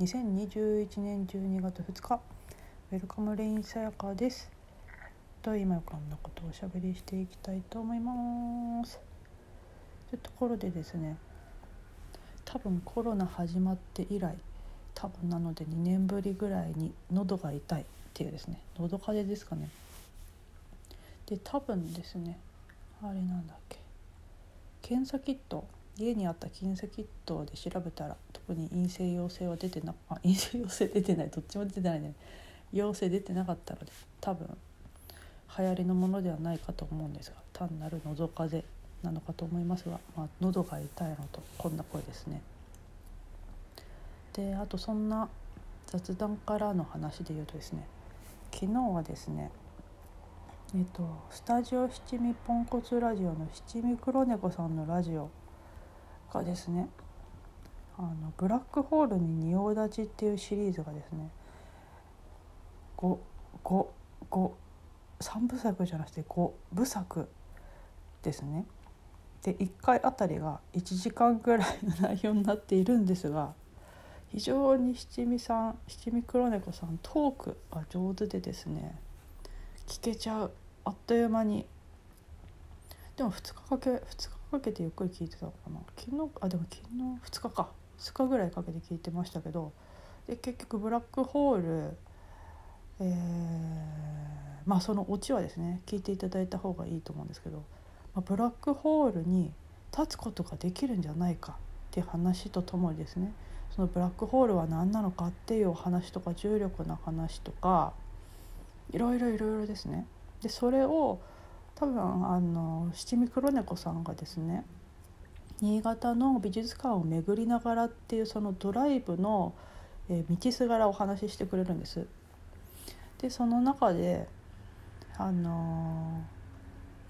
2021年12月2日 welcome rain さやか。です。と今こんなことをおしゃべりしていきたいと思います。というところでですね多分コロナ始まって以来多分なので2年ぶりぐらいに喉が痛いっていうですね喉風邪ですかね。で多分ですねあれなんだっけ検査キット家にあった検査キットで調べたら特に陰性陽性は出てなあ陰性陽性出てないどっちも出てないね陽性出てなかったので多分流行りのものではないかと思うんですが単なる喉風邪なのかと思いますが、まあ、喉が痛いのとこんな声ですね。であとそんな雑談からの話で言うとですね昨日はですねえっとスタジオ七味ポンコツラジオの七味黒猫さんのラジオがですねあのブラックホールに仁王立ちっていうシリーズがですね5 5 5 3部作じゃなくて5部作ですね。で1回あたりが1時間ぐらいの内容になっているんですが非常に七味さん七味黒猫さんトークが上手でですね聞けちゃうあっという間にでも2日かけ2日かけてゆっくり聞いてたのかな。昨日あでも昨日2日か。2日ぐらいかけて聞いてましたけど。で結局ブラックホールえー、まあそのオチはですね聞いていただいた方がいいと思うんですけど、まあ、ブラックホールに立つことができるんじゃないかっていう話とともにですねそのブラックホールは何なのかっていうお話とか重力の話とかいろいろいろいろですね。でそれを多分あの七味黒猫さんがですね新潟の美術館を巡りながらっていうそのドライブの、え、道すがらお話ししてくれるんです。でその中であの、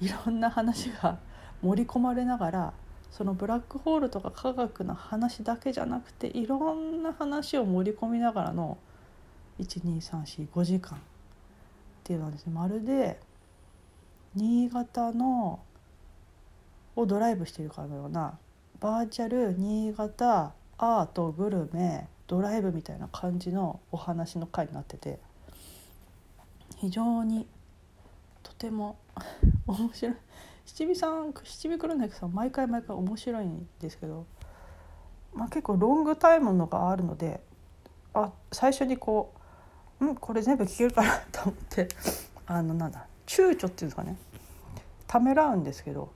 いろんな話が 盛り込まれながらそのブラックホールとか科学の話だけじゃなくていろんな話を盛り込みながらの12345時間っていうのはですねまるで新潟のをドライブしているかのようなバーチャル新潟アートグルメドライブみたいな感じのお話の回になってて非常にとても 面白い。七味さん七味黒猫さん毎回毎回面白いんですけど、まあ、結構ロングタイムのがあるのであ最初にこう「うんこれ全部聞けるかな」と思ってあのなんだ躊躇っていうんですかねためらうんですけど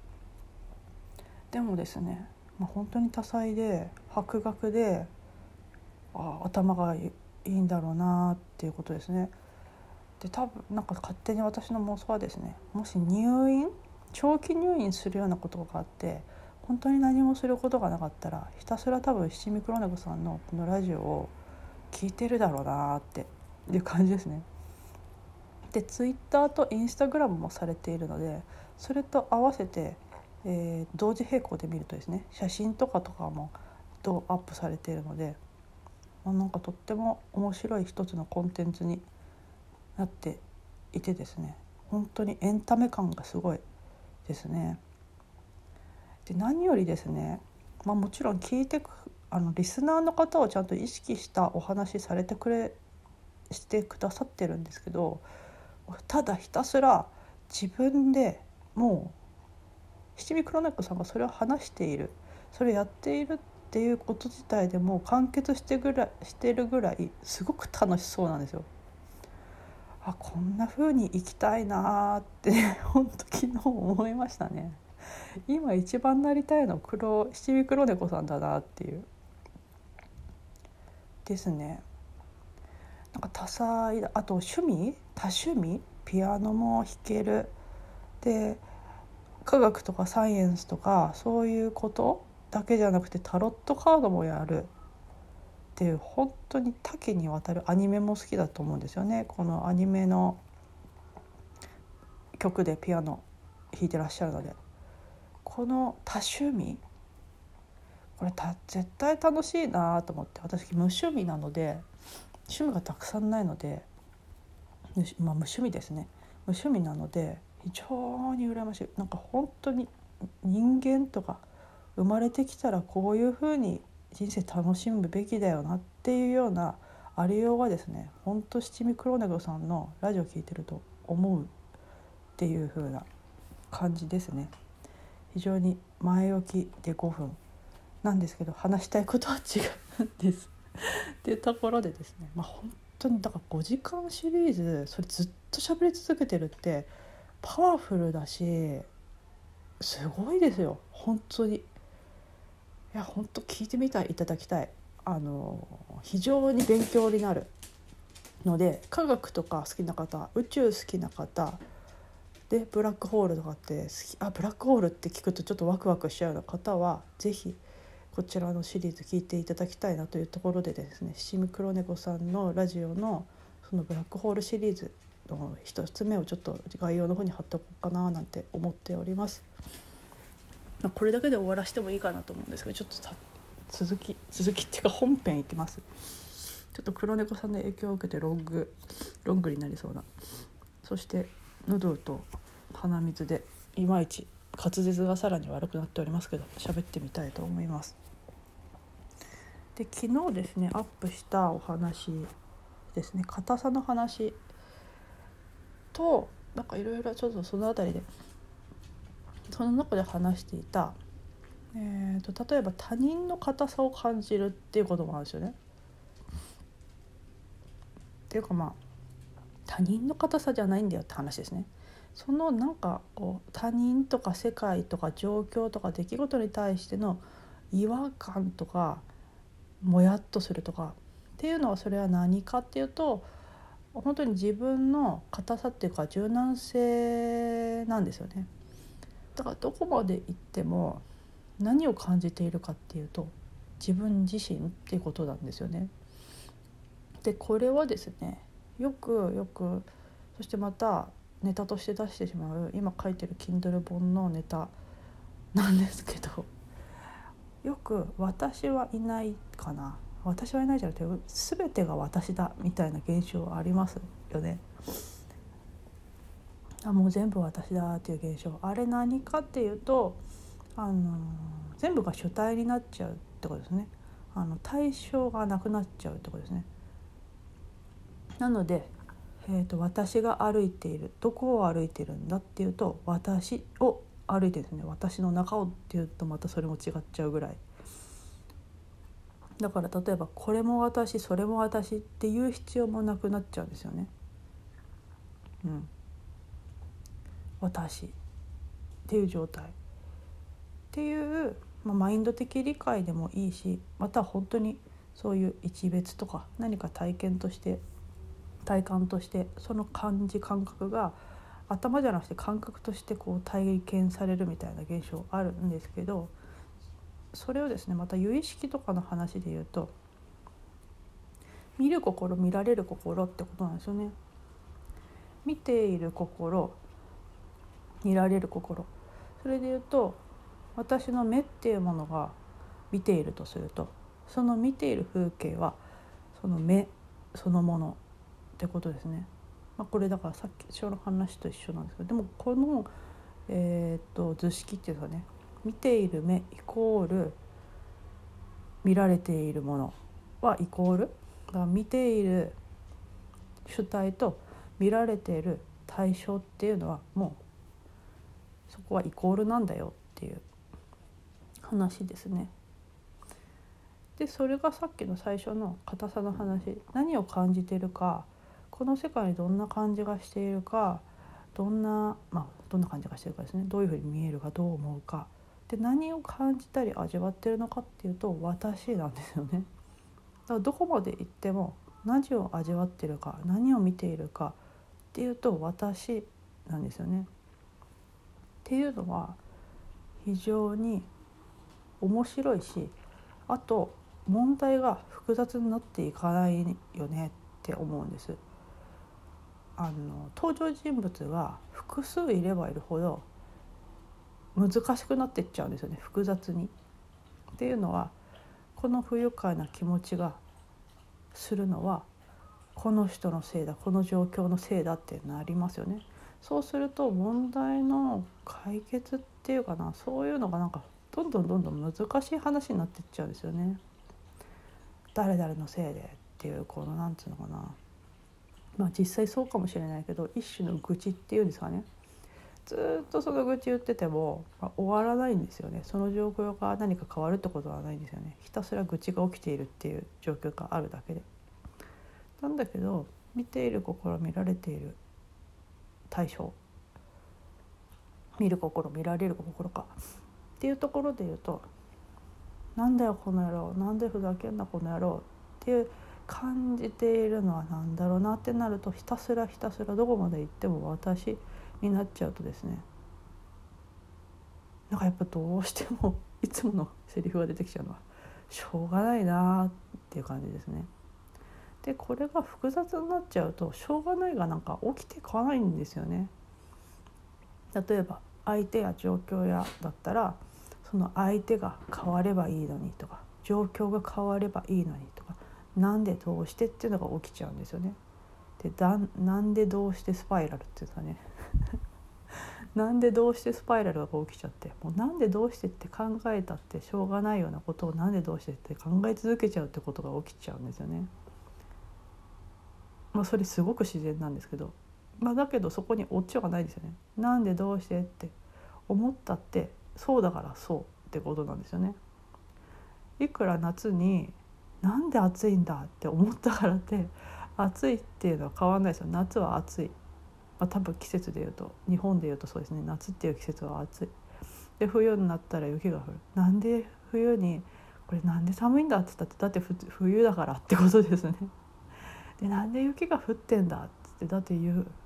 でもですね、まあ、本当に多彩で博学であ頭がいいんだろうなっていうことですね。で多分なんか勝手に私の妄想はですねもし入院長期入院するようなことがあって本当に何もすることがなかったらひたすら多分七味黒猫さんのこのラジオを聞いてるだろうなっていう感じですね。でツイッターとインスタグラムもされているのでそれと合わせて、えー、同時並行で見るとですね写真とかとかもどうアップされているので、まあ、なんかとっても面白い一つのコンテンツになっていてですね本当にエンタメ感がすごいですね。で何よりですね、まあ、もちろん聞いてあのリスナーの方をちゃんと意識したお話されてくれしてくださってるんですけどただひたすら自分でもう七味黒猫さんがそれを話しているそれをやっているっていうこと自体でもう完結してぐらいしてるぐらいすごく楽しそうなんですよ。あこんな風に生きたいなって 本当昨日思いましたね。今一番なりたいの黒七味黒猫さんだなっていう。ですね。なんか多彩だ。あと趣味？多趣味？ピアノも弾ける。で科学とかサイエンスとかそういうことだけじゃなくてタロットカードもやる。っていう本当に多岐にわたる。アニメも好きだと思うんですよね。このアニメの曲でピアノ弾いてらっしゃるので。この多趣味？これ絶対楽しいなと思って。私無趣味なので趣味がたくさんないので、まあ、無趣味ですね。無趣味なので非常に羨ましい。なんか本当に人間とか生まれてきたらこういうふうに人生楽しむべきだよなっていうようなありようがですねほんと七味黒猫さんのラジオ聞いてると思うっていう風な感じですね。非常に前置きで5分なんですけど話したいことは違うんです。っていうところでですねまあ本当にだから5時間シリーズそれずっと喋り続けてるってパワフルだしすごいですよ。本当に。いや本当聞いてみたいいただきたい。あの非常に勉強になる。ので科学とか好きな方宇宙好きな方でブラックホールとかって好きあブラックホールって聞くとちょっとワクワクしちゃうような方は是非こちらのシリーズ聞いていただきたいなというところでですね七味黒猫さんのラジオのそのブラックホールシリーズの一つ目をちょっと概要の方に貼っておこうかななんて思っております。これだけで終わらせてもいいかなと思うんですけどちょっと続き続きっていうか本編いきます。ちょっと黒猫さんの影響を受けてロングロングになりそうな。そして喉と鼻水でいまいち滑舌がさらに悪くなっておりますけど喋ってみたいと思います。で昨日ですねアップしたお話ですね硬さの話となんかいろいろちょっとその辺りでその中で話していた、えーと、例えば他人の硬さを感じるっていうこともあるんですよね。っていうかまあ他人の硬さじゃないんだよって話ですね。そのなんかこう他人とか世界とか状況とか出来事に対しての違和感とかもやっとするとかっていうのはそれは何かっていうと本当に自分の硬さっていうか柔軟性なんですよね。だからどこまで行っても何を感じているかっていうと自分自身っていうことなんですよね。でこれはですねよくよくそしてまたネタとして出してしまう今書いてる Kindle 本のネタなんですけどよく「私はいないかな」「私はいない」じゃなくて「全てが私だ」みたいな現象ありますよね。あもう全部私だっていう現象。あれ何かっていうとあの全部が主体になっちゃうってことですね。あの対象がなくなっちゃうってことですね。なので、えーと、私が歩いているどこを歩いているんだっていうと私を歩いてですね私の中をっていうとまたそれも違っちゃうぐらい。だから例えばこれも私それも私っていう必要もなくなっちゃうんですよね。うん。私っていう状態。っていう、まあ、マインド的理解でもいいしまた本当にそういう一別とか何か体験として体感としてその感じ感覚が頭じゃなくて感覚としてこう体験されるみたいな現象あるんですけどそれをですねまた有意識とかの話で言うと見る心見られる心ってことなんですよね。見ている心見られる心それで言うと私の目っていうものが見ているとするとその見ている風景はその目そのものってことですね。まあ、これだからさっきの話と一緒なんですけどでもこの、えーと、図式っていうかね見ている目イコール見られているものはイコールだから見ている主体と見られている対象っていうのはもうそこはイコールなんだよっていう話ですね。でそれがさっきの最初の硬さの話何を感じてるかこの世界にどんな感じがしているかどんなまあどんな感じがしてるかですねどういうふうに見えるかどう思うかで何を感じたり味わってるのかっていうと私なんですよね。だからどこまで行っても何を味わってるか何を見ているかっていうと私なんですよね。っていうのは非常に面白いしあと問題が複雑になっていかないよねって思うんです。あの登場人物が複数いればいるほど難しくなっていっちゃうんですよね複雑に。っていうのはこの不愉快な気持ちがするのはこの人のせいだこの状況のせいだってなりますよね。そうすると問題の解決っていうかなそういうのがなんかどんどんどんどん難しい話になっていっちゃうんですよね。誰々のせいでっていうこのなんつうのかなまあ実際そうかもしれないけど一種の愚痴っていうんですかね。ずっとその愚痴言ってても、まあ、終わらないんですよね。その状況が何か変わるってことはないんですよね。ひたすら愚痴が起きているっていう状況があるだけで。なんだけど見ている心見られている対象見る心見られる心か。っていうところで言うと「なんだよこの野郎なんでふざけんなこの野郎」っていう感じているのは何だろうなってなるとひたすらひたすらどこまで行っても私になっちゃうとですねなんかやっぱどうしてもいつものセリフが出てきちゃうのはしょうがないなっていう感じですね。でこれが複雑になっちゃうとしょうがないがなんか起きてこないんですよね。例えば相手や状況やだったらその相手が変わればいいのにとか状況が変わればいいのにとかなんでどうしてっていうのが起きちゃうんですよね。でだなんでどうしてスパイラルっていうかね なんでどうしてスパイラルが起きちゃってもうなんでどうしてって考えたってしょうがないようなことをなんでどうしてって考え続けちゃうってことが起きちゃうんですよね。まあ、それすごく自然なんですけど、まあ、だけどそこにオチはないですよね。なんでどうしてって思ったってそうだからそうってことなんですよね。いくら夏になんで暑いんだって思ったからって 暑いっていうのは変わらないですよ。夏は暑い、まあ、多分季節でいうと日本でいうとそうですね。夏っていう季節は暑い。で冬になったら雪が降る。なんで冬にこれなんで寒いんだって言ったってだって冬だからってことですね。でなんで雪が降ってんだっつってだって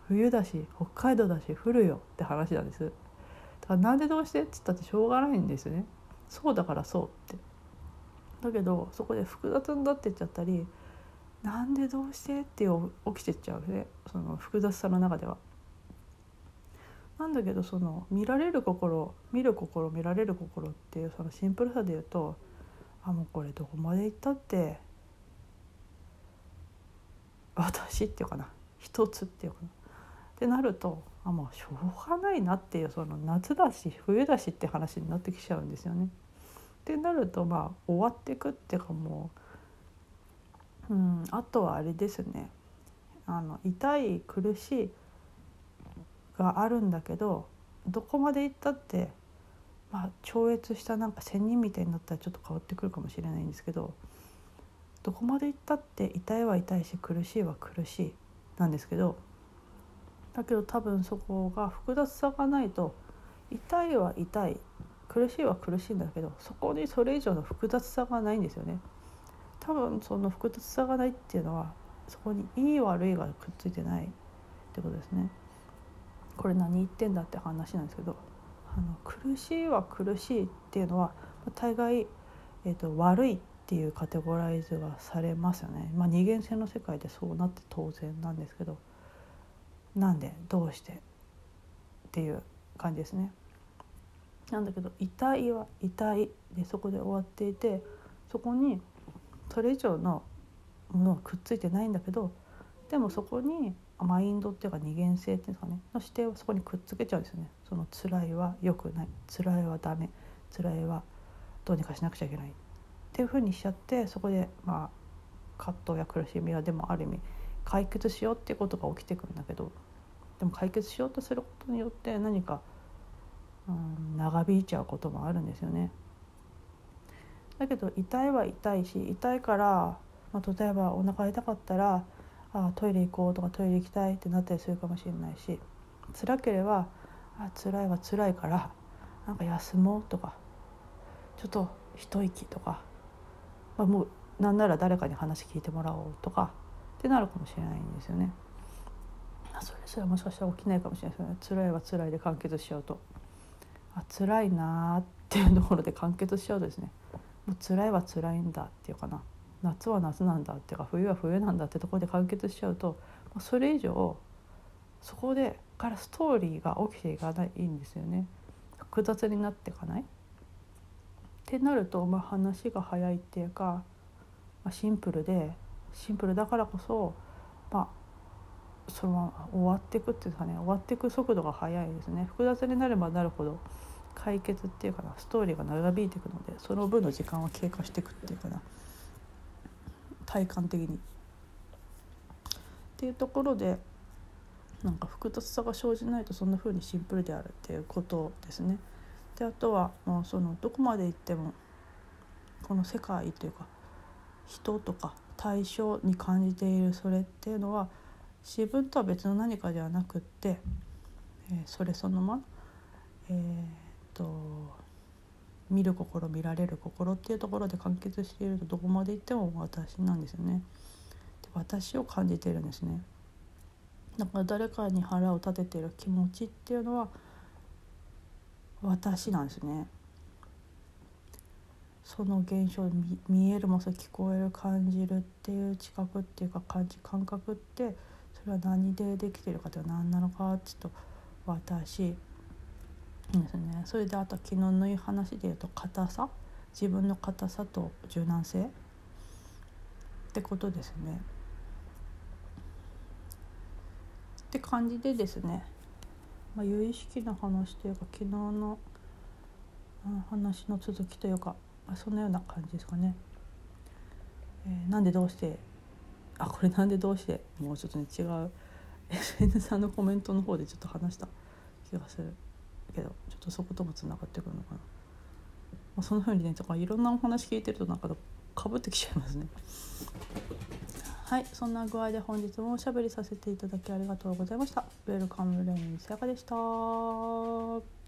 冬だし北海道だし降るよって話なんです。だからなんでどうしてっつったってしょうがないんですね。そうだからそうって。だけどそこで複雑になってっちゃったりなんでどうしてって起きてっちゃうねその複雑さの中では。なんだけどその見られる心見る心見られる心っていうそのシンプルさで言うとあもうこれどこまで行ったって私っていうかな一つっていうかなってなるとあもうしょうがないなっていうその夏だし冬だしって話になってきちゃうんですよね。ってなるとまあ終わってくっていうかも。う、うん、あとはあれですね。あの痛い苦しいがあるんだけどどこまで行ったって、まあ、超越したなんか仙人みたいになったらちょっと変わってくるかもしれないんですけどどこまで行ったって痛いは痛いし苦しいは苦しいなんですけどだけど多分そこが複雑さがないと痛いは痛い苦しいは苦しいんだけどそこにそれ以上の複雑さがないんですよね。多分その複雑さがないっていうのはそこにいい悪いがくっついてないってことですね。これ何言ってんだって話なんですけどあの苦しいは苦しいっていうのは大概、えーと、悪いっていうカテゴライズがされますよね。まあ、二元性の世界でそうなって当然なんですけどなんでどうしてっていう感じですね。なんだけど痛いは痛いでそこで終わっていてそこにそれ以上のものはくっついてないんだけどでもそこにマインドっていうか二元性っていうんですかねの視点をそこにくっつけちゃうんですよね。その辛いは良くない辛いはダメ辛いはどうにかしなくちゃいけないっていうふうにしちゃってそこでまあ葛藤や苦しみはでもある意味解決しようっていうことが起きてくるんだけどでも解決しようとすることによって何か長引いちゃうこともあるんですよね。だけど痛いは痛いし痛いから、まあ、例えばお腹痛かったらあトイレ行こうとかトイレ行きたいってなったりするかもしれないし辛ければあ辛いは辛いからなんか休もうとかちょっと一息とか、まあ、もうなんなら誰かに話聞いてもらおうとかってなるかもしれないんですよね。それすらもしかしたら起きないかもしれないですよね辛いは辛いで完結しちゃうと。あ辛いなっていうところで完結しちゃうとですね。もう辛いは辛いんだっていうかな。夏は夏なんだっていうか冬は冬なんだってところで完結しちゃうとそれ以上そこでからストーリーが起きていかないんですよね。複雑になっていかない。ってなると、まあ、話が早いっていうか、まあ、シンプルでシンプルだからこそ、まあ、そのまま終わっていくっていうかね終わっていく速度が速いですね複雑になればなるほど解決っていうかなストーリーが長引いていくのでその分の時間は経過していくっていうかな体感的に。っていうところでなんか複雑さが生じないとそんな風にシンプルであるっていうことですね。であとはもうそのどこまで行ってもこの世界というか人とか対象に感じているそれっていうのは自分とは別の何かではなくって、えー、それそのまま、えー、っと見る心見られる心っていうところで完結しているとどこまで行っても私なんですよね。で私を感じているんですね。だから誰かに腹を立てている気持ちっていうのは私なんですね。その現象見見えるもそう聞こえる感じるっていう知覚っていうか感じ感覚ってそれは何でできてるかという何なのかちょっと私ですねそれであと昨日の話で言うと硬さ自分の硬さと柔軟性ってことですね。って感じでですね、まあ、有意識の話というか昨日の話の続きというか、あ、そんなような感じですかね。えー、なんでどうしてあこれなんでどうして？もうちょっとね違う。FN さんのコメントの方でちょっと話した。気がする。けどちょっとそこともつながってくるのかな、まあ、そんな風にねとかいろんなお話聞いてるとなんかかぶってきちゃいますね。はいそんな具合で本日もおしゃべりさせていただきありがとうございました。ウェルカムレインさやかでした。